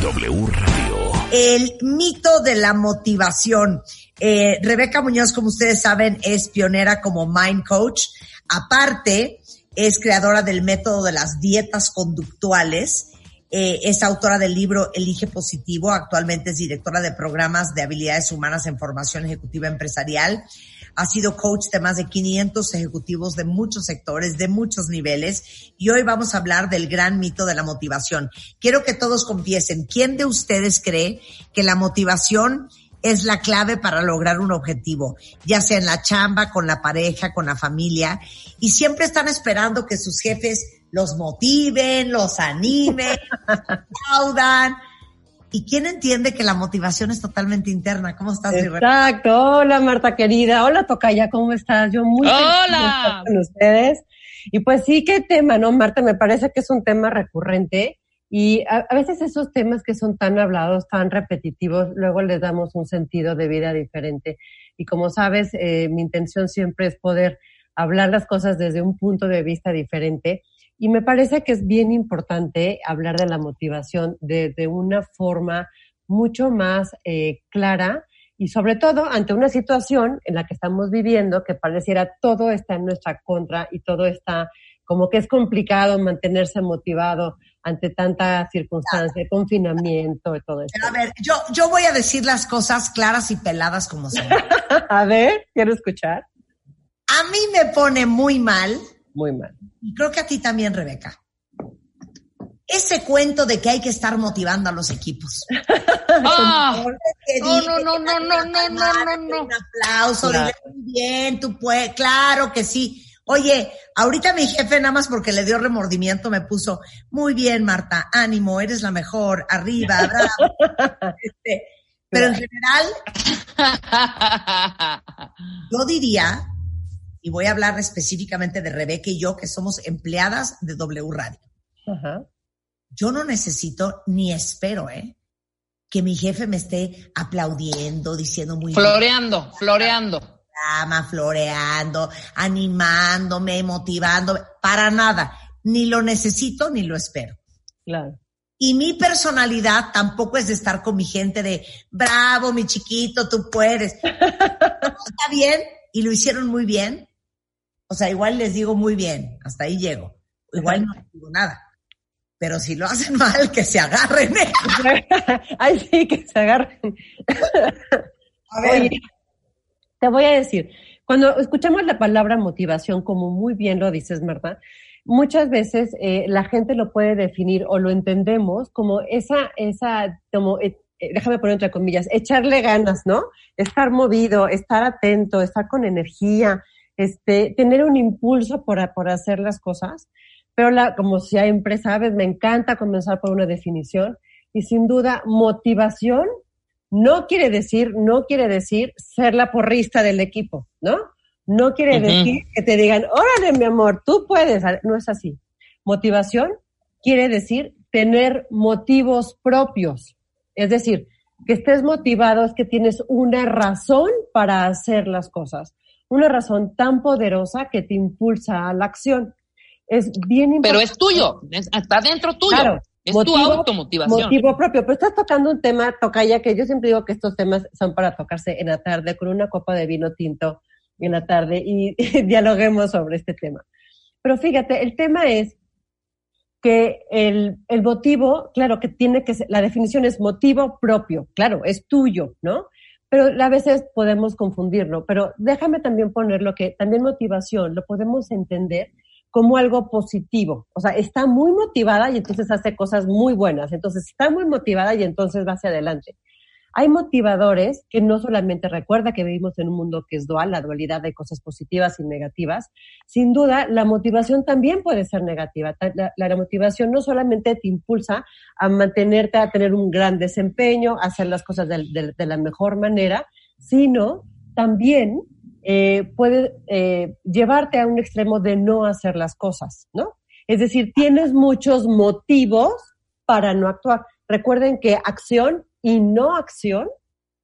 W Radio. El mito de la motivación. Eh, Rebeca Muñoz, como ustedes saben, es pionera como Mind Coach. Aparte, es creadora del método de las dietas conductuales. Eh, es autora del libro Elige Positivo. Actualmente es directora de programas de habilidades humanas en formación ejecutiva empresarial. Ha sido coach de más de 500 ejecutivos de muchos sectores, de muchos niveles. Y hoy vamos a hablar del gran mito de la motivación. Quiero que todos confiesen, ¿quién de ustedes cree que la motivación es la clave para lograr un objetivo, ya sea en la chamba, con la pareja, con la familia, y siempre están esperando que sus jefes los motiven, los animen, aplaudan. ¿Y quién entiende que la motivación es totalmente interna? ¿Cómo estás? Exacto. Hola, Marta querida. Hola, Tocaya, ¿cómo estás? Yo muy feliz de Hola. estar con ustedes. Y pues sí, qué tema, ¿no, Marta? Me parece que es un tema recurrente y a, a veces esos temas que son tan hablados, tan repetitivos, luego les damos un sentido de vida diferente. Y como sabes, eh, mi intención siempre es poder hablar las cosas desde un punto de vista diferente. Y me parece que es bien importante hablar de la motivación de, de una forma mucho más eh, clara y sobre todo ante una situación en la que estamos viviendo que pareciera todo está en nuestra contra y todo está como que es complicado mantenerse motivado ante tanta circunstancia, confinamiento y todo eso. A ver, yo, yo voy a decir las cosas claras y peladas como son. A ver, quiero escuchar. A mí me pone muy mal, Muy mal. y creo que a ti también, Rebeca, ese cuento de que hay que estar motivando a los equipos. Ah, No, no, no, no, no, no, no, no, no. Un aplauso, Claro. dile muy bien, tú puedes, claro que sí. Oye, ahorita mi jefe, nada más porque le dio remordimiento, me puso, muy bien, Marta, ánimo, eres la mejor, arriba, bravo. Este, pero en general, yo diría, y voy a hablar específicamente de Rebeca y yo, que somos empleadas de W Radio. Ajá. Yo no necesito ni espero, ¿eh? Que mi jefe me esté aplaudiendo, diciendo muy bien, floreando, floreando. floreando, animándome, motivándome, para nada. Ni lo necesito ni lo espero. Claro. Y mi personalidad tampoco es de estar con mi gente de, bravo, mi chiquito, tú puedes. Está bien y lo hicieron muy bien. O sea, igual les digo muy bien, hasta ahí llego. Igual no les digo nada. Pero si lo hacen mal, que se agarren. Ay, sí, que se agarren. A ver, Oye, te voy a decir, cuando escuchamos la palabra motivación, como muy bien lo dices, Marta, muchas veces eh, la gente lo puede definir o lo entendemos como esa, esa, como, eh, eh, déjame poner entre comillas, echarle ganas, ¿no? Estar movido, estar atento, estar con energía, este, tener un impulso por, por hacer las cosas. Pero la, como siempre sabes, me encanta comenzar por una definición y sin duda motivación no quiere decir, no quiere decir ser la porrista del equipo, ¿no? No quiere decir que te digan, órale, mi amor, tú puedes. No es así. Motivación quiere decir tener motivos propios. Es decir, que estés motivado es que tienes una razón para hacer las cosas. Una razón tan poderosa que te impulsa a la acción. Es bien importante. Pero es tuyo, es- está dentro tuyo. Claro, es tu motivo- automotivación. Motivo propio. Pero estás tocando un tema, Tocaya, que yo siempre digo que estos temas son para tocarse en la tarde con una copa de vino tinto en la tarde y, dialoguemos sobre este tema. Pero fíjate, el tema es que el, el motivo, claro que tiene que ser, la definición es motivo propio, claro, es tuyo, ¿no? Pero a veces podemos confundirlo, pero déjame también poner lo que también motivación lo podemos entender como algo positivo. O sea, está muy motivada y entonces hace cosas muy buenas. Entonces está muy motivada y entonces va hacia adelante. Hay motivadores que no solamente recuerda que vivimos en un mundo que es dual, la dualidad de cosas positivas y negativas. Sin duda, la motivación también puede ser negativa. La, motivación no solamente te impulsa a mantenerte, a tener un gran desempeño, a hacer las cosas de la mejor manera, sino también eh, puede eh, llevarte a un extremo de no hacer las cosas, ¿no? Es decir, tienes muchos motivos para no actuar. Recuerden que acción y no acción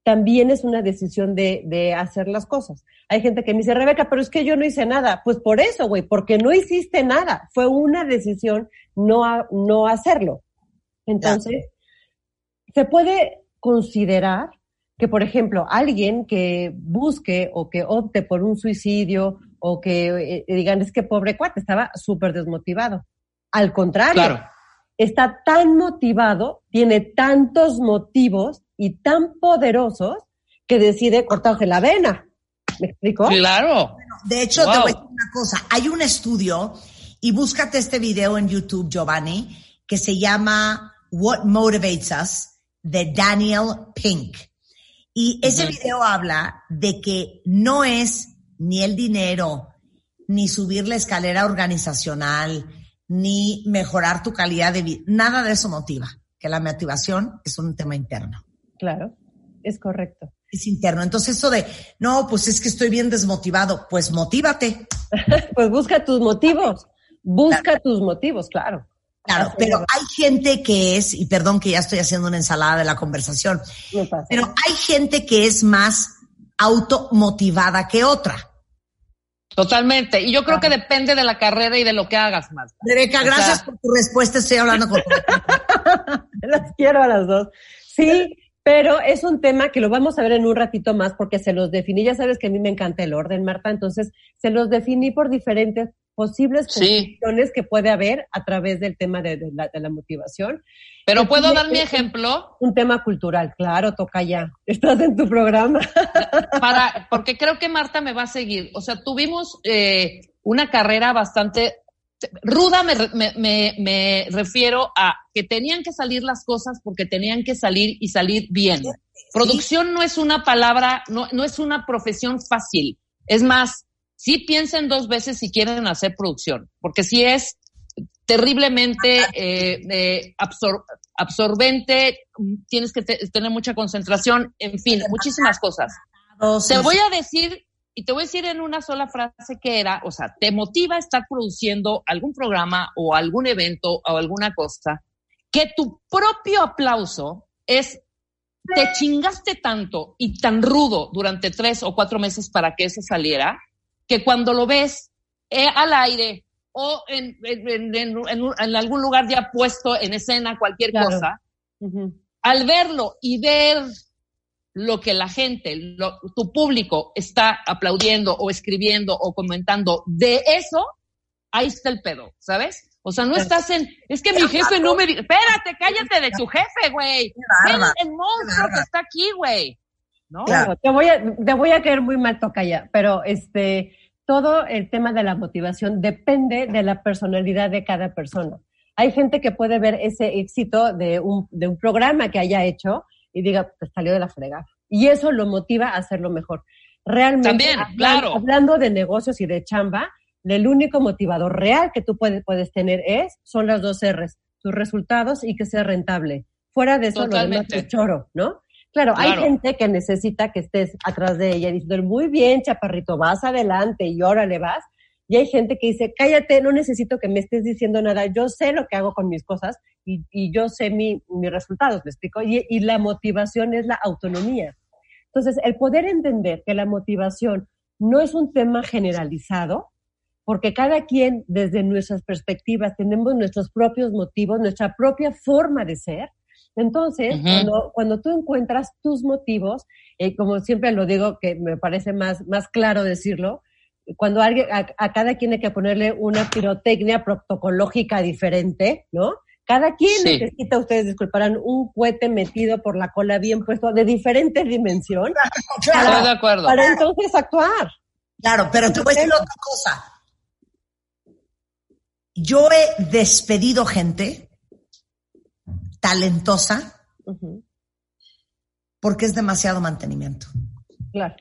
también es una decisión de, de, hacer las cosas. Hay gente que me dice, Rebeca, pero es que yo no hice nada. Pues por eso, güey, porque no hiciste nada. Fue una decisión no, a, no hacerlo. Entonces, se puede considerar que, por ejemplo, alguien que busque o que opte por un suicidio o que eh, digan, es que pobre cuate, estaba súper desmotivado. Al contrario, Claro. Está tan motivado, tiene tantos motivos y tan poderosos que decide cortarse la vena. ¿Me explico? Claro. De hecho, te voy a decir una cosa. Hay un estudio, y búscate este video en YouTube, Giovanni, que se llama What Motivates Us, de Daniel Pink. Y ese video habla de que no es ni el dinero, ni subir la escalera organizacional, ni mejorar tu calidad de vida. Nada de eso motiva. Que la motivación es un tema interno. Claro, es correcto. Es interno. Entonces, eso de, no, pues es que estoy bien desmotivado. Pues motívate. Pues busca tus motivos, busca tus motivos, claro. Claro, pero hay gente que es, y perdón que ya estoy haciendo una ensalada de la conversación, pero hay gente que es más automotivada que otra. Totalmente. Y yo creo que depende de la carrera y de lo que hagas, Marta. Rebeca, O gracias sea- por tu respuesta, estoy hablando con las quiero a las dos. Sí, pero es un tema que lo vamos a ver en un ratito más porque se los definí. Ya sabes que a mí me encanta el orden, Marta, entonces se los definí por diferentes posibles Sí. condiciones que puede haber a través del tema de, de la, de la motivación. Pero puedo dar mi ejemplo Un tema cultural, claro, toca ya. Estás en tu programa. para, porque creo que Marta me va a seguir. O sea, tuvimos eh, una carrera bastante ruda, me, me, me, me refiero a que tenían que salir las cosas porque tenían que salir y salir bien. Producción no es una palabra, no, no es una profesión fácil. Es más, sí piensen dos veces si quieren hacer producción, porque si es terriblemente eh, eh, absor- absorbente, tienes que te- tener mucha concentración, en fin, muchísimas cosas. Te voy a decir, y te voy a decir en una sola frase que era, o sea, te motiva a estar produciendo algún programa o algún evento o alguna cosa, que tu propio aplauso es, te chingaste tanto y tan rudo durante tres o cuatro meses para que eso saliera, que cuando lo ves eh, al aire o en, en, en- en- en un- en algún lugar ya puesto en escena, cualquier Claro. cosa, al verlo y ver lo que la gente, lo- tu público está aplaudiendo o escribiendo o comentando de eso, ahí está el pedo, ¿sabes? O sea, no estás en, es que mi jefe no me, espérate, cállate de tu jefe, güey. El monstruo que está aquí, güey. ¿No? Claro, te voy a, te voy a caer muy mal, Tocaya, pero este, todo el tema de la motivación depende de la personalidad de cada persona. Hay gente que puede ver ese éxito de un, de un programa que haya hecho y diga, pues salió de la fregada. Y eso lo motiva a hacerlo mejor. Realmente, También, hablan- claro. hablando de negocios y de chamba, el único motivador real que tú puedes, puedes tener es, son las dos R's, tus resultados y que sea rentable. Fuera de eso, lo demás es choro, ¿no? Claro, hay gente que necesita que estés atrás de ella diciendo, muy bien, chaparrito, vas adelante y órale vas. Y hay gente que dice, cállate, no necesito que me estés diciendo nada, yo sé lo que hago con mis cosas y, y yo sé mi, mis resultados, ¿me explico? Y, y la motivación es la autonomía. Entonces, el poder entender que la motivación no es un tema generalizado, porque cada quien desde nuestras perspectivas tenemos nuestros propios motivos, nuestra propia forma de ser. Entonces, cuando, cuando tú encuentras tus motivos, eh, como siempre lo digo, que me parece más, más claro decirlo, cuando alguien, a, a cada quien hay que ponerle una pirotecnia protocológica diferente, ¿no? Cada quien Sí. necesita, ustedes disculparán, un cohete metido por la cola bien puesto de diferente dimensión Claro, Estoy de acuerdo. para entonces actuar. claro, pero te voy a decir otra cosa. Yo he despedido gente talentosa. Porque es demasiado mantenimiento. Claro.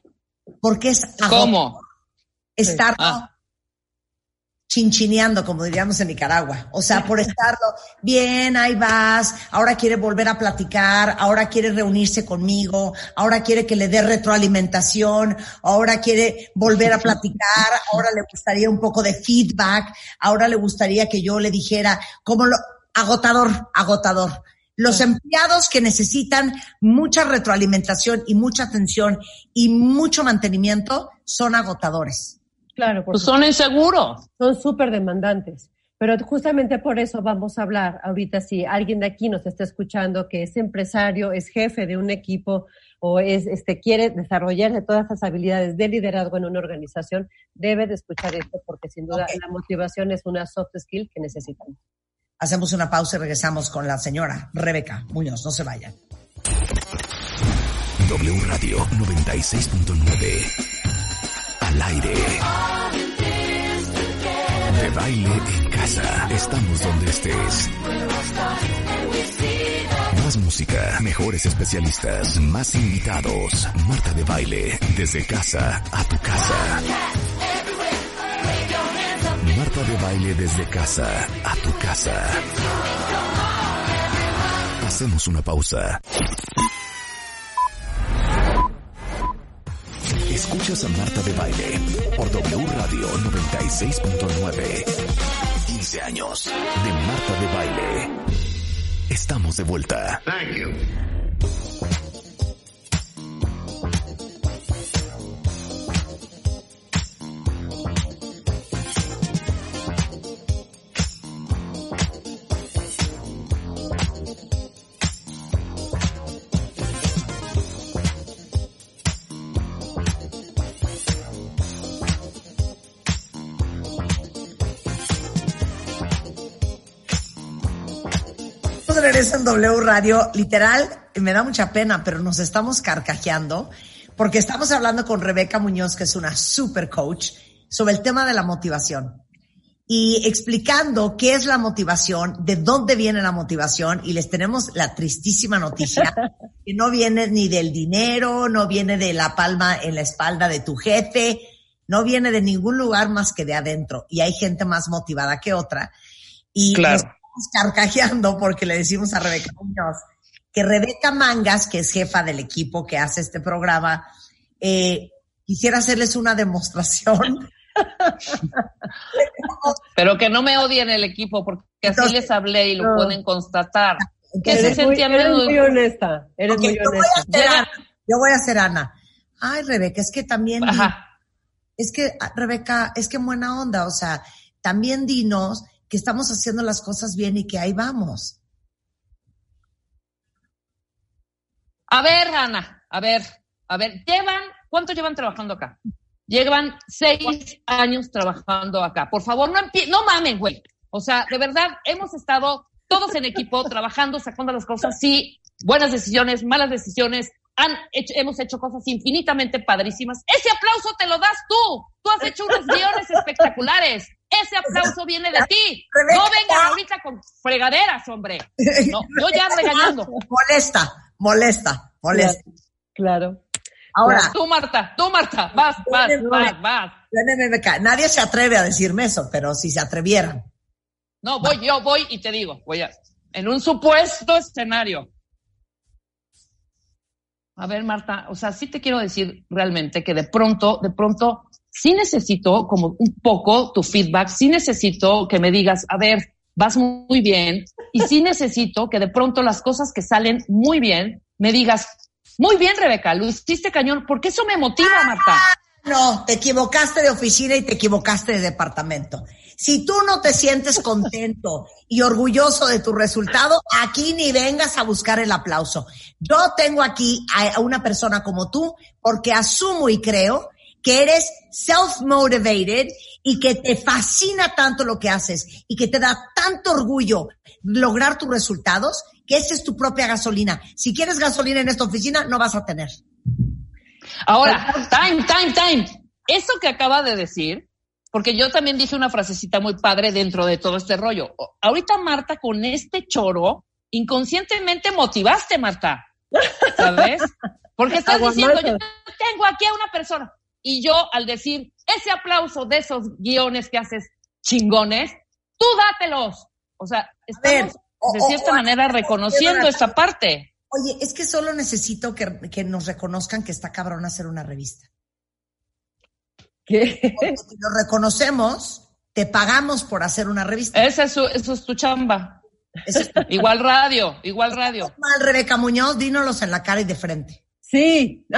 Porque es ¿Cómo? Estar Ah. chinchineando, como diríamos en Nicaragua. O sea, por estarlo, bien, ahí vas, ahora quiere volver a platicar, ahora quiere reunirse conmigo, ahora quiere que le dé retroalimentación, ahora quiere volver a platicar, ahora le gustaría un poco de feedback, ahora le gustaría que yo le dijera cómo lo, agotador, agotador. Los empleados que necesitan mucha retroalimentación y mucha atención y mucho mantenimiento son agotadores. Claro, Pues son inseguros. son súper demandantes. Pero justamente por eso vamos a hablar ahorita si alguien de aquí nos está escuchando que es empresario, es jefe de un equipo o es este quiere desarrollarse todas esas habilidades de liderazgo en una organización, debe de escuchar esto porque sin duda la motivación es una soft skill que necesitamos. Hacemos una pausa y regresamos con la señora Rebeca Muñoz. No se vayan. W Radio 96.9. Al aire. De baile en casa. Estamos donde estés. Más música, mejores especialistas, más invitados. Marta de baile, desde casa a tu casa. Marta de baile desde casa a tu casa. Hacemos una pausa. Escuchas a Marta de Baile por W Radio 96.9. 15 años de Marta de Baile. Estamos de vuelta. Thank. Estamos de regreso en W Radio, literal, me da mucha pena, pero nos estamos carcajeando porque estamos hablando con Rebeca Muñoz, que es una super coach, sobre el tema de la motivación y explicando qué es la motivación, de dónde viene la motivación y les tenemos la tristísima noticia que no viene ni del dinero, no viene de la palma en la espalda de tu jefe, no viene de ningún lugar más que de adentro y hay gente más motivada que otra. Y Claro. Carcajeando porque le decimos a Rebeca Muñoz que Rebeca Mangas, que es jefa del equipo que hace este programa, eh, quisiera hacerles una demostración. Pero que no me odien el equipo, porque así les hablé y lo no. pueden constatar. Que se Eres muy, eres muy- honesta, eres muy yo voy a honesta. hacer. Yo voy a hacer Ana. Ay, Rebeca, es que también, di- es que, ah, Rebeca, es que buena onda, o sea, también dinos que estamos haciendo las cosas bien y que ahí vamos. A ver, Ana, a ver, a ver, llevan, ¿cuánto llevan trabajando acá? Llevan seis años trabajando acá. Por favor, no no mamen, güey. O sea, de verdad, hemos estado todos en equipo trabajando, sacando las cosas, sí, buenas decisiones, malas decisiones, han hecho, hemos hecho cosas infinitamente padrísimas. Ese aplauso te lo das tú. Tú has hecho unos guiones espectaculares. Ese aplauso viene de ti. Rebeca. No vengan ahorita con fregaderas, hombre. No, yo ya regañando. Molesta, molesta, molesta. Claro. Ahora, Tú, Marta, tú, Marta, vas, vas, vas, vas. Nadie se atreve a decirme eso, pero si se atrevieran. No, voy, yo voy y te digo, voy a, en un supuesto escenario. A ver, Marta, o sea, sí te quiero decir realmente que de pronto, de pronto, sí necesito como un poco tu feedback, sí necesito que me digas, a ver, vas muy bien, y sí necesito que de pronto las cosas que salen muy bien, me digas, muy bien, Rebeca, lo hiciste cañón, porque eso me motiva, Marta. No, te equivocaste de oficina y te equivocaste de departamento. Si tú no te sientes contento y orgulloso de tu resultado, aquí ni vengas a buscar el aplauso. Yo tengo aquí a una persona como tú porque asumo y creo que eres self-motivated y que te fascina tanto lo que haces y que te da tanto orgullo lograr tus resultados que esa es tu propia gasolina. Si quieres gasolina en esta oficina, no vas a tener. Ahora, time, time, time. Eso que acaba de decir, porque yo también dije una frasecita muy padre dentro de todo este rollo. Ahorita, Marta, con este choro, inconscientemente motivaste, Marta. ¿sabes? Porque estás diciendo, yo tengo aquí a una persona. Y yo, al decir ese aplauso de esos guiones que haces chingones, tú dátelos. O sea, estamos de cierta manera reconociendo esta parte. Oye, es que solo necesito que, que nos reconozcan que está cabrón hacer una revista. ¿Qué? Porque si lo reconocemos, te pagamos por hacer una revista. Esa es su, eso es tu chamba. Eso es Igual radio, igual radio. mal, Rebeca Muñoz, dínolos en la cara y de frente. Sí.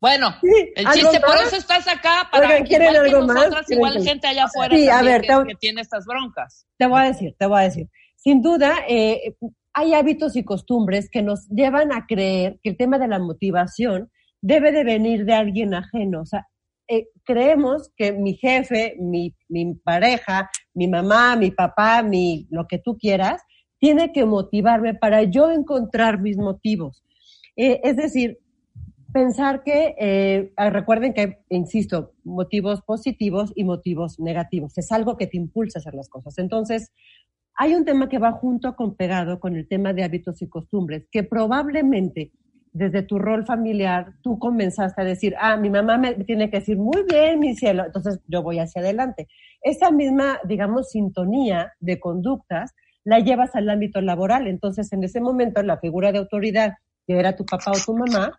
Bueno, Sí, el ¿algo chiste, por más? eso estás acá, para Oigan, ¿quieren igual que algo más? nosotras, ¿Quieren igual que- gente allá afuera Sí, a ver, que, que tiene estas broncas. Te voy a decir, te voy a decir. Sin duda, eh, hay hábitos y costumbres que nos llevan a creer que el tema de la motivación debe de venir de alguien ajeno. O sea, eh, creemos que mi jefe, mi, mi pareja, mi mamá, mi papá, mi lo que tú quieras, tiene que motivarme para yo encontrar mis motivos. Eh, es decir, pensar que, eh, ah, recuerden que, insisto, motivos positivos y motivos negativos. Es algo que te impulsa a hacer las cosas. Entonces, hay un tema que va junto con pegado con el tema de hábitos y costumbres, que probablemente desde tu rol familiar tú comenzaste a decir, ah, mi mamá me tiene que decir, muy bien, mi cielo, entonces yo voy hacia adelante. Esa misma, digamos, sintonía de conductas la llevas al ámbito laboral. Entonces, en ese momento, la figura de autoridad, que era tu papá o tu mamá,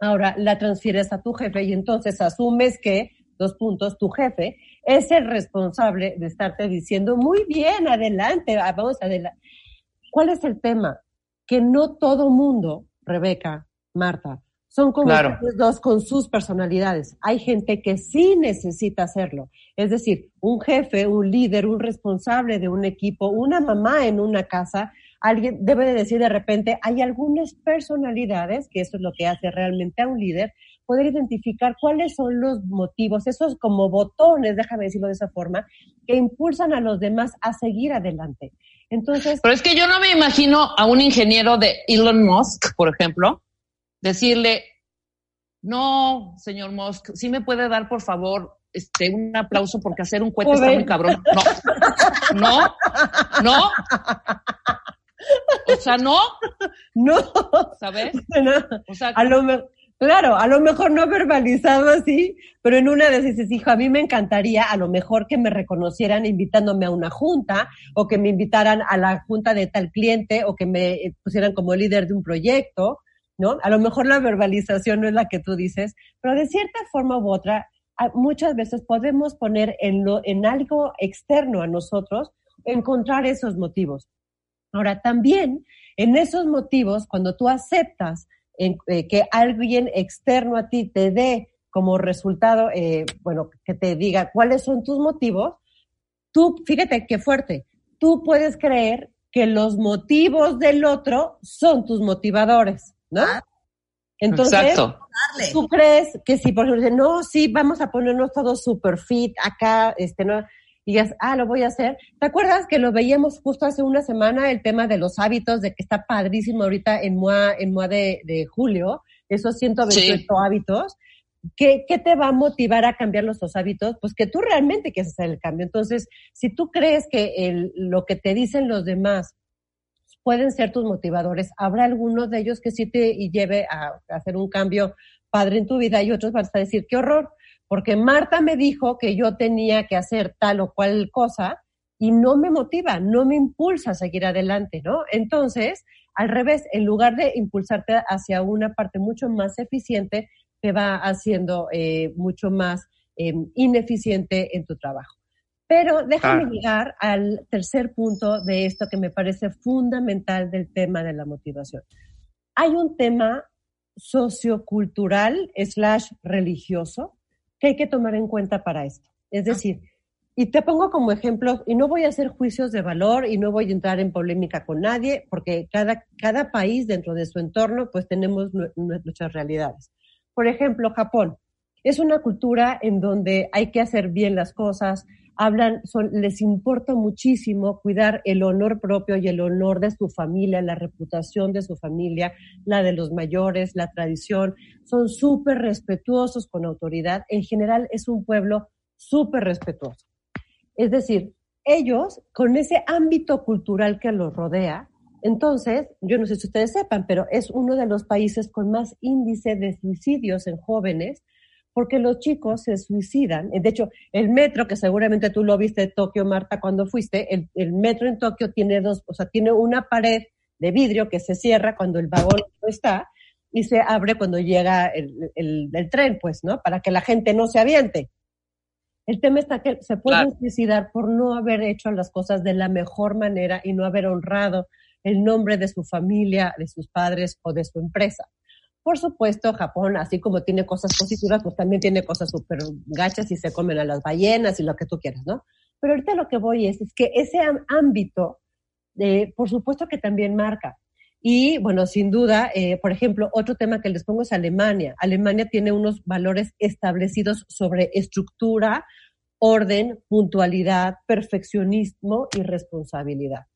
ahora la transfieres a tu jefe y entonces asumes que, dos puntos, tu jefe es el responsable de estarte diciendo, muy bien, adelante, ah, vamos adelante. ¿Cuál es el tema? Que no todo mundo, Rebeca, Marta, son como Claro. ustedes dos con sus personalidades. Hay gente que sí necesita hacerlo. Es decir, un jefe, un líder, un responsable de un equipo, una mamá en una casa, alguien debe de decir de repente, hay algunas personalidades, que eso es lo que hace realmente a un líder, poder identificar cuáles son los motivos, esos como botones, déjame decirlo de esa forma, que impulsan a los demás a seguir adelante. Entonces, Pero es que yo no me imagino a un ingeniero de Elon Musk, por ejemplo, decirle, no, señor Musk, sí me puede dar, por favor, este, un aplauso porque hacer un cohete está muy cabrón. No, no, no. O sea, no, no, ¿sabes? no. O sea, A lo me- claro, a lo mejor no verbalizado así, pero en una de esas dices, hijo, a mí me encantaría a lo mejor que me reconocieran invitándome a una junta o que me invitaran a la junta de tal cliente o que me eh, pusieran como líder de un proyecto, ¿no? A lo mejor la verbalización no es la que tú dices, pero de cierta forma u otra, muchas veces podemos poner en, lo, en algo externo a nosotros, encontrar esos motivos. Ahora, también en esos motivos, cuando tú aceptas eh, que alguien externo a ti te dé como resultado, eh, bueno, que te diga cuáles son tus motivos, tú, fíjate qué fuerte, tú puedes creer que los motivos del otro son tus motivadores, ¿no? Ah, Entonces, exacto. ¿Tú crees que si, por ejemplo, dicen, no, sí, vamos a ponernos todos super fit acá, este, no, y digas, ah, lo voy a hacer. ¿Te acuerdas que lo veíamos justo hace una semana, el tema de los hábitos, de que está padrísimo ahorita en MOA, en MOA de, de julio, esos 128 Sí. hábitos? ¿Qué, ¿Qué te va a motivar a cambiar los dos hábitos? Pues que tú realmente quieres hacer el cambio. Entonces, si tú crees que el, lo que te dicen los demás pueden ser tus motivadores. Habrá algunos de ellos que sí te lleve a, hacer un cambio padre en tu vida y otros vas a decir, qué horror, porque Marta me dijo que yo tenía que hacer tal o cual cosa y no me motiva, no me impulsa a seguir adelante, ¿no? Entonces, al revés, en lugar de impulsarte hacia una parte mucho más eficiente, te va haciendo eh, mucho más eh, ineficiente en tu trabajo. Pero déjame Ah. llegar al tercer punto de esto que me parece fundamental del tema de la motivación. Hay un tema sociocultural slash religioso que hay que tomar en cuenta para esto. Es decir, y te pongo como ejemplo, y no voy a hacer juicios de valor y no voy a entrar en polémica con nadie, porque cada, cada país dentro de su entorno, pues tenemos nu- nu- nuestras realidades. Por ejemplo, Japón es una cultura en donde hay que hacer bien las cosas, hablan, les importa muchísimo cuidar el honor propio y el honor de su familia, la reputación de su familia, la de los mayores, la tradición. Son súper respetuosos con autoridad. En general es un pueblo súper respetuoso. Es decir, ellos, con ese ámbito cultural que los rodea, Entonces, yo no sé si ustedes sepan, pero es uno de los países con más índice de suicidios en jóvenes, porque los chicos se suicidan. De hecho, el metro, que seguramente tú lo viste en Tokio, Marta, cuando fuiste, el, el metro en Tokio tiene dos, o sea, tiene una pared de vidrio que se cierra cuando el vagón no está y se abre cuando llega el, el, el tren, pues, ¿no? Para que la gente no se aviente. El tema está que se pueden Claro. suicidar por no haber hecho las cosas de la mejor manera y no haber honrado el nombre de su familia, de sus padres o de su empresa. Por supuesto, Japón, así como tiene cosas positivas, pues también tiene cosas súper gachas y se comen a las ballenas y lo que tú quieras, ¿no? Pero ahorita lo que voy es, es que ese ámbito, eh, por supuesto que también marca. Y bueno, sin duda, eh, por ejemplo, otro tema que les pongo es Alemania. Alemania tiene unos valores establecidos sobre estructura, orden, puntualidad, perfeccionismo y responsabilidad.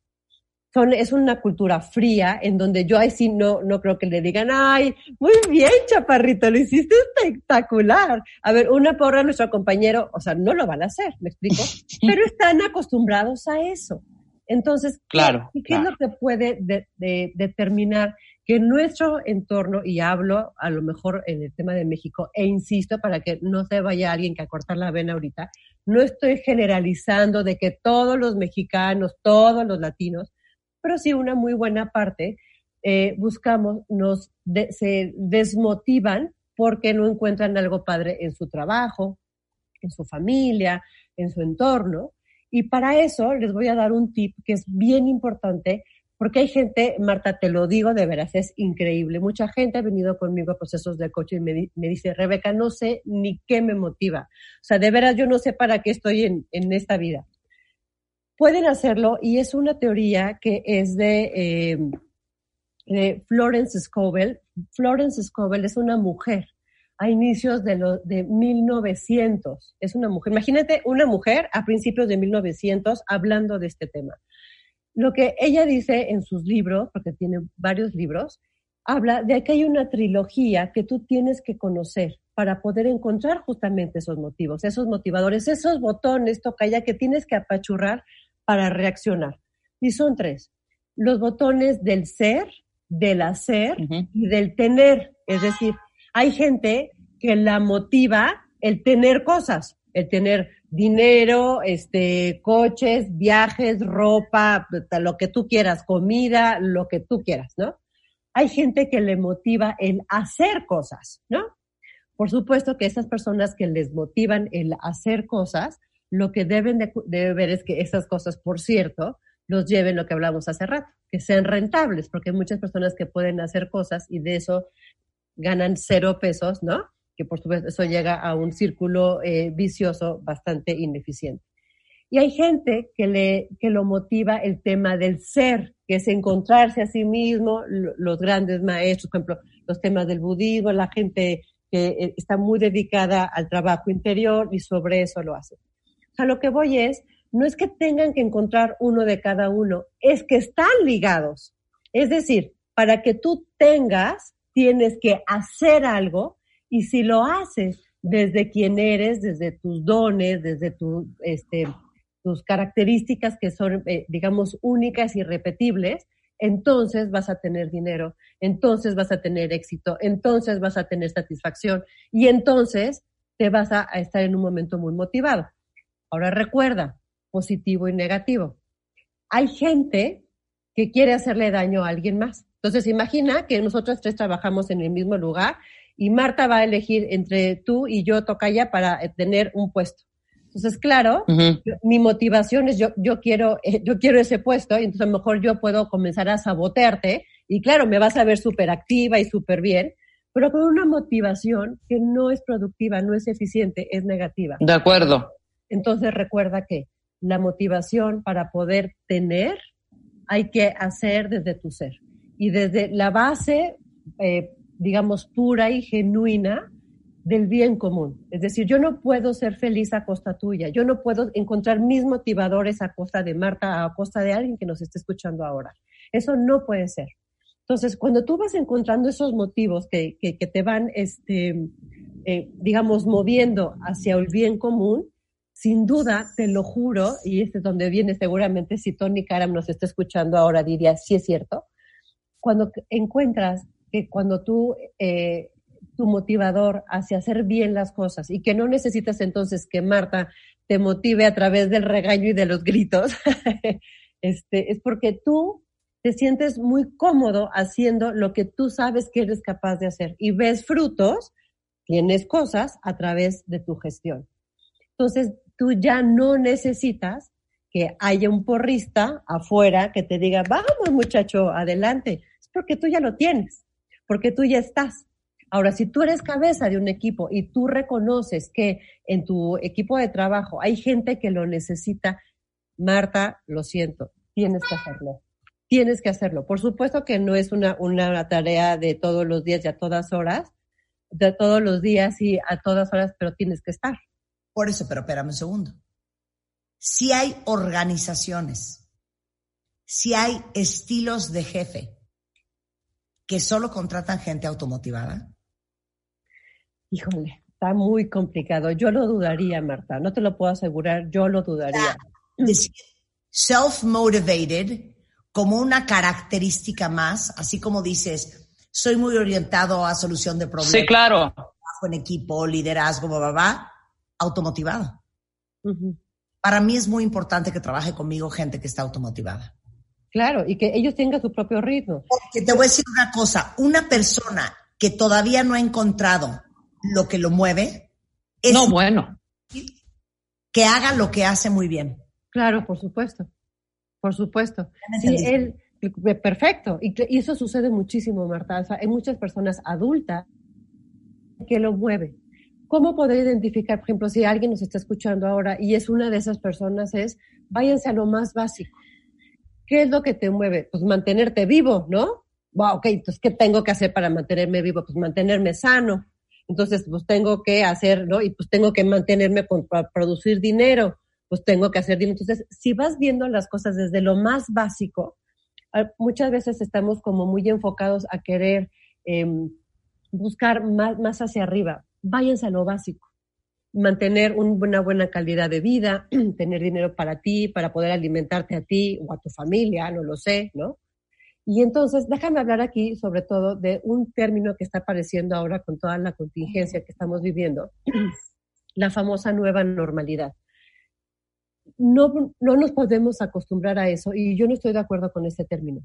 Son, es una cultura fría en donde yo ahí sí no, no creo que le digan, ay, muy bien, chaparrito, lo hiciste espectacular. A ver, una porra a nuestro compañero, o sea, no lo van a hacer, ¿me explico? Pero están acostumbrados a eso. Entonces, ¿qué- Claro, ¿qué, es lo que puede de- de- determinar que nuestro entorno, y hablo a lo mejor en el tema de México, e insisto para que no se vaya alguien que a cortar la vena ahorita, no estoy generalizando de que todos los mexicanos, todos los latinos, pero sí una muy buena parte, eh, buscamos, nos de- se desmotivan porque no encuentran algo padre en su trabajo, en su familia, en su entorno. Y para eso les voy a dar un tip que es bien importante, porque hay gente, Marta, te lo digo de veras, es increíble. Mucha gente ha venido conmigo a procesos de coaching y me, me dice, Rebeca, no sé ni qué me motiva. O sea, de veras yo no sé para qué estoy en, en esta vida. Pueden hacerlo y es una teoría que es de, eh, Florence Scovel. Florence Scovel es una mujer a inicios de, de 1900. Es una mujer. Imagínate una mujer a principios de 1900 hablando de este tema. Lo que ella dice en sus libros, porque tiene varios libros, habla de que hay una trilogía que tú tienes que conocer para poder encontrar justamente esos motivos, esos motivadores, esos botones, toca ya que tienes que apachurrar para reaccionar. Y son tres. Los botones del ser, del hacer y del tener. Es decir, hay gente que la motiva el tener cosas, el tener dinero, este, coches, viajes, ropa, lo que tú quieras, comida, lo que tú quieras, ¿no? Hay gente que le motiva el hacer cosas, ¿no? Por supuesto que esas personas que les motivan el hacer cosas, lo que deben de, de ver es que esas cosas, por cierto, los lleven lo que hablamos hace rato, que sean rentables, porque hay muchas personas que pueden hacer cosas y de eso ganan cero pesos, ¿no? Que por supuesto eso llega a un círculo eh, vicioso bastante ineficiente. Y hay gente que, le, que lo motiva el tema del ser, que es encontrarse a sí mismo, lo- los grandes maestros, por ejemplo, los temas del budismo, la gente que eh, está muy dedicada al trabajo interior y sobre eso lo hace. Sea, lo que voy es, no es que tengan que encontrar uno de cada uno, es que están ligados. Es decir, para que tú tengas, tienes que hacer algo y si lo haces desde quien eres, desde tus dones, desde este, tus características que son, eh, digamos, únicas y repetibles, entonces vas a tener dinero, entonces vas a tener éxito, entonces vas a tener satisfacción y entonces te vas a, a estar en un momento muy motivado. Ahora recuerda, positivo y negativo. Hay gente que quiere hacerle daño a alguien más. Entonces imagina que nosotros tres trabajamos en el mismo lugar y Marta va a elegir entre tú y yo, Tocaya, para eh, tener un puesto. Entonces, claro, yo- mi motivación es yo, yo quiero, eh, yo quiero ese puesto y entonces a lo mejor yo puedo comenzar a sabotearte y claro, me vas a ver súper activa y súper bien, pero con una motivación que no es productiva, no es eficiente, es negativa. De acuerdo. Entonces recuerda que la motivación para poder tener hay que hacer desde tu ser y desde la base, eh, digamos, pura y genuina del bien común. Es decir, yo no puedo ser feliz a costa tuya, yo no puedo encontrar mis motivadores a costa de Marta, a costa de alguien que nos esté escuchando ahora. Eso no puede ser. Entonces, cuando tú vas encontrando esos motivos que, que, te van, este, eh, digamos, moviendo hacia el bien común, sin duda, te lo juro, y este es donde viene seguramente, si Tony Karam nos está escuchando ahora, diría, sí es cierto, cuando encuentras que cuando tú, eh, tu motivador hacia hacer bien las cosas y que no necesitas entonces que Marta te motive a través del regaño y de los gritos, este, es porque tú te sientes muy cómodo haciendo lo que tú sabes que eres capaz de hacer y ves frutos, tienes cosas a través de tu gestión. Entonces, tú ya no necesitas que haya un porrista afuera que te diga, vamos muchacho, adelante. Es porque tú ya lo tienes, porque tú ya estás. Ahora, si tú eres cabeza de un equipo y tú reconoces que en tu equipo de trabajo hay gente que lo necesita, Marta, lo siento, tienes que hacerlo. Tienes que hacerlo. Por supuesto que no es una, una tarea de todos los días y a todas horas, de todos los días y a todas horas, pero tienes que estar. Por eso, pero espérame un segundo. Si hay organizaciones, si hay estilos de jefe que solo contratan gente automotivada. Híjole, está muy complicado. Yo lo dudaría, Marta. No te lo puedo asegurar. Yo lo dudaría. Decir self-motivated como una característica más, así como dices, soy muy orientado a solución de problemas. Sí, claro. Trabajo en equipo, liderazgo, va automotivado. Para mí es muy importante que trabaje conmigo gente que está automotivada. Claro, y que ellos tengan su propio ritmo. Porque te voy a decir una cosa, una persona que todavía no ha encontrado lo que lo mueve, es no, bueno. que haga lo que hace muy bien. Claro, por supuesto, por supuesto. él, perfecto, y, eso sucede muchísimo, Marta. hay muchas personas adultas que lo mueven ¿Cómo poder identificar, por ejemplo, si alguien nos está escuchando ahora y es una de esas personas, es váyanse a lo más básico. ¿Qué es lo que te mueve? Pues mantenerte vivo, ¿no? Wow, ok, entonces, ¿qué tengo que hacer para mantenerme vivo? Pues mantenerme sano. Entonces, pues tengo que hacer, ¿no? Y pues tengo que mantenerme para producir dinero. Pues tengo que hacer dinero. Entonces, si vas viendo las cosas desde lo más básico, muchas veces estamos como muy enfocados a querer em, buscar más, más hacia arriba váyanse a lo básico. Mantener una buena calidad de vida, tener dinero para ti, para poder alimentarte a ti o a tu familia, no lo sé, ¿no? Y entonces, déjame hablar aquí sobre todo de un término que está apareciendo ahora con toda la contingencia que estamos viviendo, la famosa nueva normalidad. No, no nos podemos acostumbrar a eso y yo no estoy de acuerdo con ese término.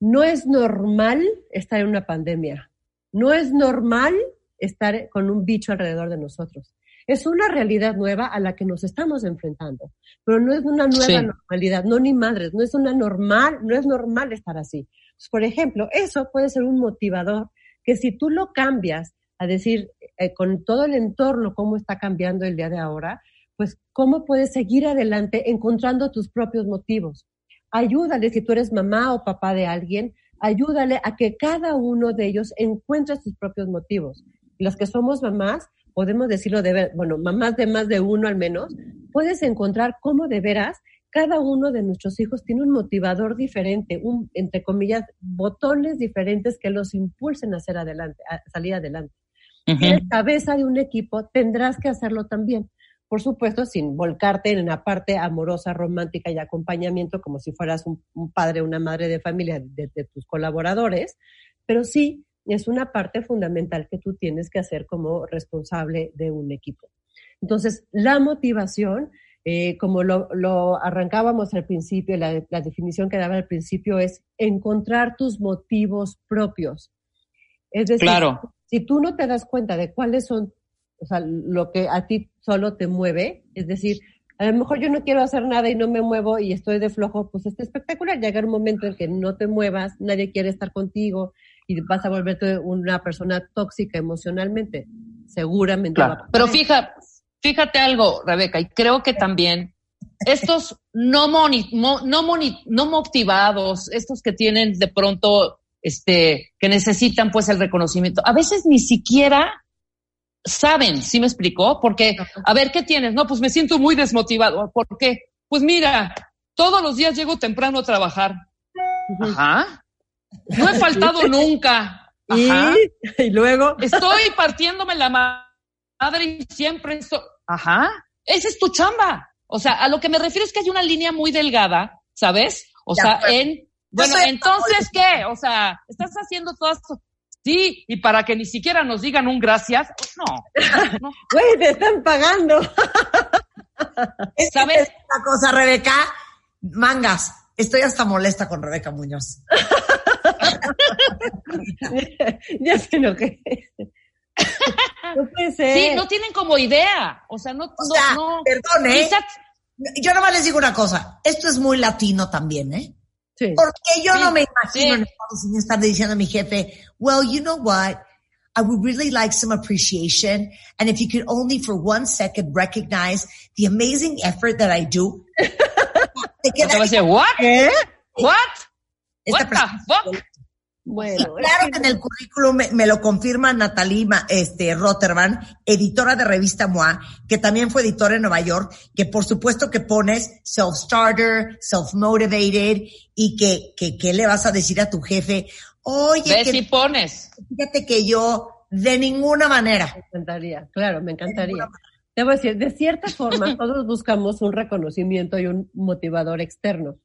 No es normal estar en una pandemia. No es normal estar con un bicho alrededor de nosotros. Es una realidad nueva a la que nos estamos enfrentando, pero no es una nueva normalidad, no ni madres, no es una normal, no es normal estar así. Pues, por ejemplo, eso puede ser un motivador que si tú lo cambias a decir eh, con todo el entorno cómo está cambiando el día de ahora, pues cómo puedes seguir adelante encontrando tus propios motivos. Ayúdale si tú eres mamá o papá de alguien, ayúdale a que cada uno de ellos encuentre sus propios motivos los que somos mamás, podemos decirlo de, bueno, mamás de más de uno al menos, puedes encontrar cómo de veras cada uno de nuestros hijos tiene un motivador diferente, un, entre comillas, botones diferentes que los impulsen a, hacer adelante, a salir adelante. Si eres cabeza de un equipo, tendrás que hacerlo también. Por supuesto, sin volcarte en la parte amorosa, romántica y acompañamiento, como si fueras un, padre o una madre de familia de, de tus colaboradores, pero sí es una parte fundamental que tú tienes que hacer como responsable de un equipo. Entonces, la motivación, eh, como lo, arrancábamos al principio, la, definición que daba al principio es encontrar tus motivos propios. Es decir, si tú no te das cuenta de cuáles son, o sea, lo que a ti solo te mueve, es decir, a lo mejor yo no quiero hacer nada y no me muevo y estoy de flojo, pues está espectacular. Llegar un momento en que no te muevas, nadie quiere estar contigo, y vas a volverte una persona tóxica emocionalmente. Seguramente. Pero fíjate, fíjate algo, Rebeca, y creo que también estos no, no, no motivados, estos que tienen de pronto, este, que necesitan pues el reconocimiento, a veces ni siquiera saben, ¿sí me explicó? Porque, a ver, ¿qué tienes? No, pues me siento muy desmotivado. ¿Por qué? Pues mira, todos los días llego temprano a trabajar. Ajá. No he faltado nunca. ¿Y? luego. Estoy partiéndome la madre y siempre estoy. Ajá. esa es tu chamba. O sea, a lo que me refiero es que hay una línea muy delgada, ¿sabes? O sea, en, bueno, entonces, ¿qué? O sea, estás haciendo todas, sí, y para que ni siquiera nos digan un gracias, no. no. Güey, te están pagando. ¿Sabes? Una cosa, Rebeca, mangas, estoy hasta molesta con Rebeca Muñoz. ya se lo que. No puede ser. Sí, no tienen como idea. O sea, no. O sea, no, perdón, ¿eh? Yo nomás les digo una cosa. Esto es muy latino también, ¿eh? Sí. Porque yo no me imagino en Estados Unidos estar diciendo a mi jefe, well, you know what? I would really like some appreciation. And if you could only for one second recognize the amazing effort that I do. te queda, decir, what? ¿Qué? What? What the fuck? Bueno, claro que en el currículum me, lo confirma Natalima este, Rotterman, editora de revista MOA, que también fue editora en Nueva York, que por supuesto que pones self-starter, self-motivated, y que, que, que, le vas a decir a tu jefe, oye, que, si pones. fíjate que yo, de ninguna manera. Me encantaría, claro, me encantaría. Debo decir, de cierta forma, todos buscamos un reconocimiento y un motivador externo,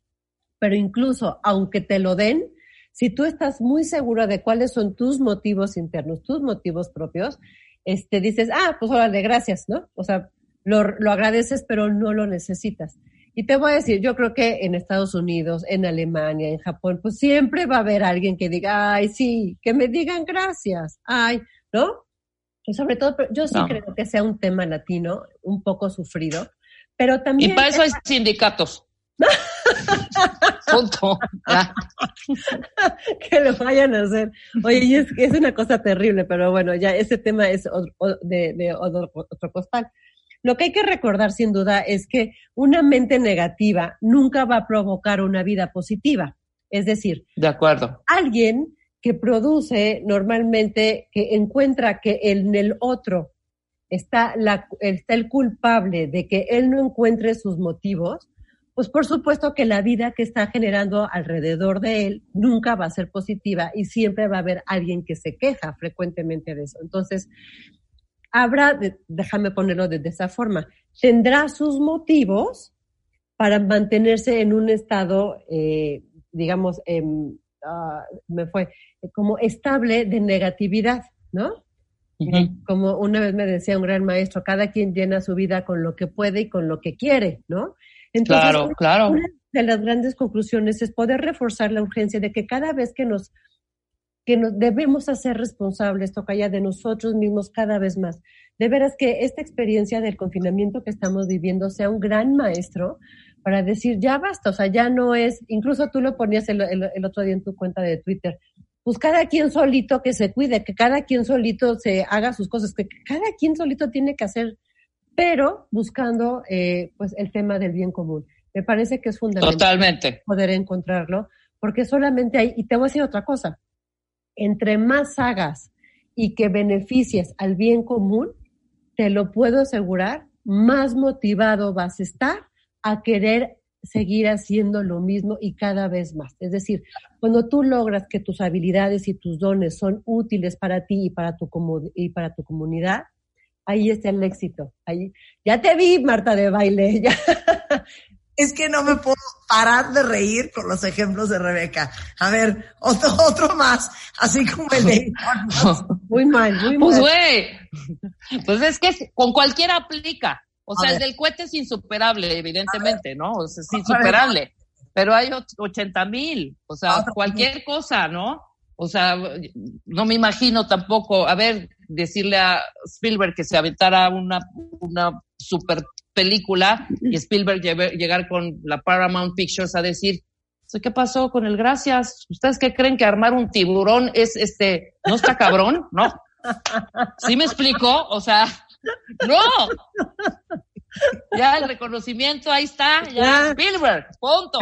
pero incluso aunque te lo den, si tú estás muy segura de cuáles son tus motivos internos, tus motivos propios, este, dices, ah, pues órale, gracias, ¿no? O sea, lo, lo agradeces, pero no lo necesitas. Y te voy a decir, yo creo que en Estados Unidos, en Alemania, en Japón, pues siempre va a haber alguien que diga, ay, sí, que me digan gracias, ay, ¿no? Y sobre todo, yo sí creo que sea un tema latino, un poco sufrido, pero también... Y para eso hay sindicatos. Punto. que lo vayan a hacer. Oye, es, es una cosa terrible, pero bueno, ya ese tema es de, de otro, otro costal. Lo que hay que recordar sin duda es que una mente negativa nunca va a provocar una vida positiva. Es decir, de acuerdo. Alguien que produce normalmente, que encuentra que en el otro está, la, está el culpable de que él no encuentre sus motivos, pues por supuesto que la vida que está generando alrededor de él nunca va a ser positiva y siempre va a haber alguien que se queja frecuentemente de eso. Entonces, habrá, déjame ponerlo de, esa forma, tendrá sus motivos para mantenerse en un estado, eh, digamos, em, ah, me fue, como estable de negatividad, ¿no? Como una vez me decía un gran maestro, cada quien llena su vida con lo que puede y con lo que quiere, ¿no? Entonces, claro, claro. Una de las grandes conclusiones es poder reforzar la urgencia de que cada vez que nos que nos debemos hacer responsables, ya de nosotros mismos cada vez más. De veras que esta experiencia del confinamiento que estamos viviendo sea un gran maestro para decir, ya basta, o sea, ya no es, incluso tú lo ponías el, el otro día en tu cuenta de Twitter, pues cada quien solito que se cuide, que cada quien solito se haga sus cosas, que cada quien solito tiene que hacer pero buscando eh, pues el tema del bien común. Me parece que es fundamental poder encontrarlo, porque solamente hay, y te voy a decir otra cosa, entre más hagas y que beneficies al bien común, te lo puedo asegurar, más motivado vas a estar a querer seguir haciendo lo mismo y cada vez más. Es decir, cuando tú logras que tus habilidades y tus dones son útiles para ti y para tu, y para tu comunidad, ahí está el éxito. Ahí. Ya te vi, Marta de baile. Ya. Es que no me puedo parar de reír con los ejemplos de Rebeca. A ver, otro, otro más, así como el de... Muy mal, muy pues, mal. Pues güey, pues es que con cualquiera aplica. O sea, el del cohete es insuperable, evidentemente, ¿no? O sea, es insuperable. Pero hay 80 mil, o sea, cualquier cosa, ¿no? O sea, no me imagino tampoco, a ver, decirle a Spielberg que se aventara una, una super película y Spielberg llegar con la Paramount Pictures a decir, ¿qué pasó con el gracias? ¿Ustedes qué creen que armar un tiburón es este, no está cabrón? ¿No? ¿Sí me explicó? O sea, no. Ya el reconocimiento ahí está, ya, Spielberg, punto.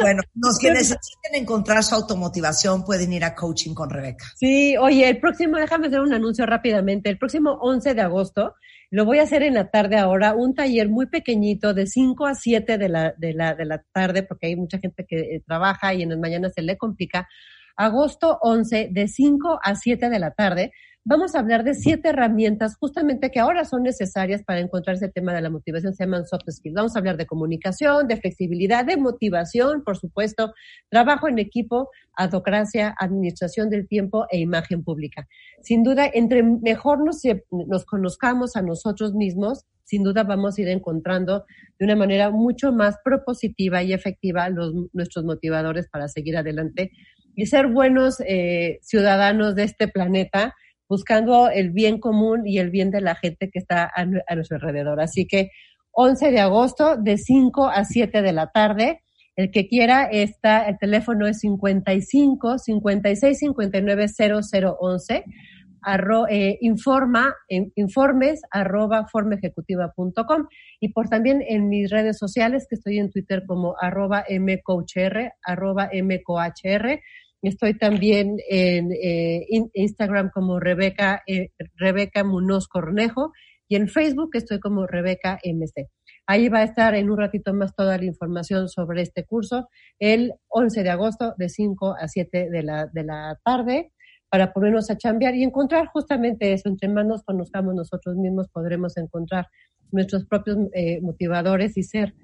Bueno, los que necesiten encontrar su automotivación pueden ir a coaching con Rebeca. Sí, oye, el próximo, déjame hacer un anuncio rápidamente. El próximo 11 de agosto, lo voy a hacer en la tarde ahora, un taller muy pequeñito de 5 a 7 de la, de la, de la tarde, porque hay mucha gente que eh, trabaja y en las mañanas se le complica. Agosto 11, de 5 a 7 de la tarde, vamos a hablar de siete herramientas justamente que ahora son necesarias para encontrar ese tema de la motivación, se llaman soft skills. Vamos a hablar de comunicación, de flexibilidad, de motivación, por supuesto, trabajo en equipo, adocracia, administración del tiempo e imagen pública. Sin duda, entre mejor nos, nos conozcamos a nosotros mismos, sin duda vamos a ir encontrando de una manera mucho más propositiva y efectiva los, nuestros motivadores para seguir adelante y ser buenos eh, ciudadanos de este planeta, buscando el bien común y el bien de la gente que está a, nuestro alrededor. Así que 11 de agosto, de 5 a 7 de la tarde. El que quiera, está, el teléfono es 55 56 59 0011 arro, eh, informa, informes arroba formejecutiva.com y por también en mis redes sociales que estoy en Twitter como arroba mcoachr, arroba mcoachr. Estoy también en eh, Instagram como Rebeca, eh, Rebeca Munoz Cornejo y en Facebook estoy como Rebeca MC. Ahí va a estar en un ratito más toda la información sobre este curso el 11 de agosto de 5 a 7 de la, de la tarde para ponernos a chambear y encontrar justamente eso. Entre más nos conozcamos nosotros mismos, podremos encontrar nuestros propios eh, motivadores y ser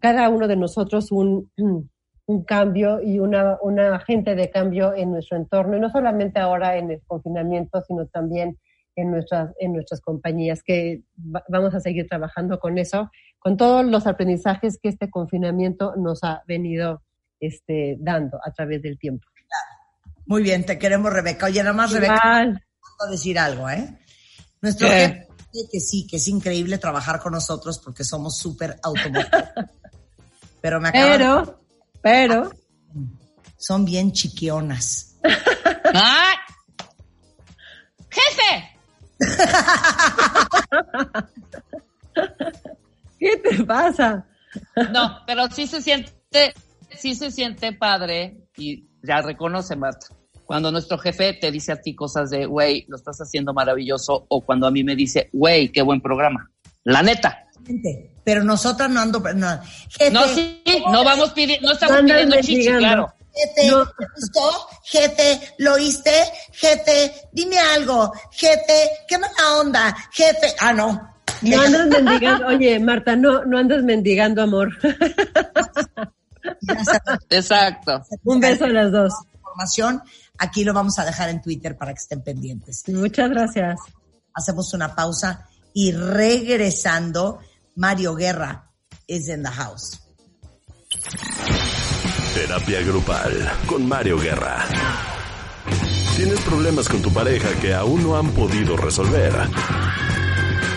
cada uno de nosotros un, un cambio y una, una agente de cambio en nuestro entorno, y no solamente ahora en el confinamiento, sino también en nuestras, en nuestras compañías, que vamos a seguir trabajando con eso, con todos los aprendizajes que este confinamiento nos ha venido este, dando a través del tiempo. Muy bien, te queremos, Rebeca. Oye, nada más, Rebeca, a decir algo, ¿eh? Nuestro jefe que sí, que es increíble trabajar con nosotros porque somos súper automóviles. Pero me acaba Pero, pero. Son bien chiquionas. ¡Ay! ¡Jefe! ¿Qué te pasa? No, pero sí se siente, sí se siente padre y ya reconoce, Marta cuando nuestro jefe te dice a ti cosas de, güey, lo estás haciendo maravilloso, o cuando a mí me dice, güey, qué buen programa. La neta. Pero nosotras no ando, no, jefe, no sí, no vamos pidiendo, no estamos pidiendo chichi, claro. Jefe, ¿te gustó? Jefe, ¿lo oíste? Jefe, dime algo. Jefe, qué mala onda. Jefe, ah, no. No andas mendigando, oye, Marta, no, no andas mendigando amor. Exacto. Un beso a las dos. Información Aquí lo vamos a dejar en Twitter para que estén pendientes. Muchas gracias. Hacemos una pausa y regresando, Mario Guerra is in the house. Terapia grupal con Mario Guerra. ¿Tienes problemas con tu pareja que aún no han podido resolver?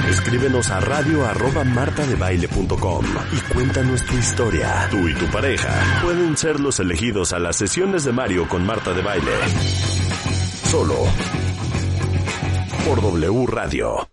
Escríbenos a radio arroba martadebaile.com y cuéntanos tu historia. Tú y tu pareja pueden ser los elegidos a las sesiones de Mario con Marta de Baile. Solo por W Radio.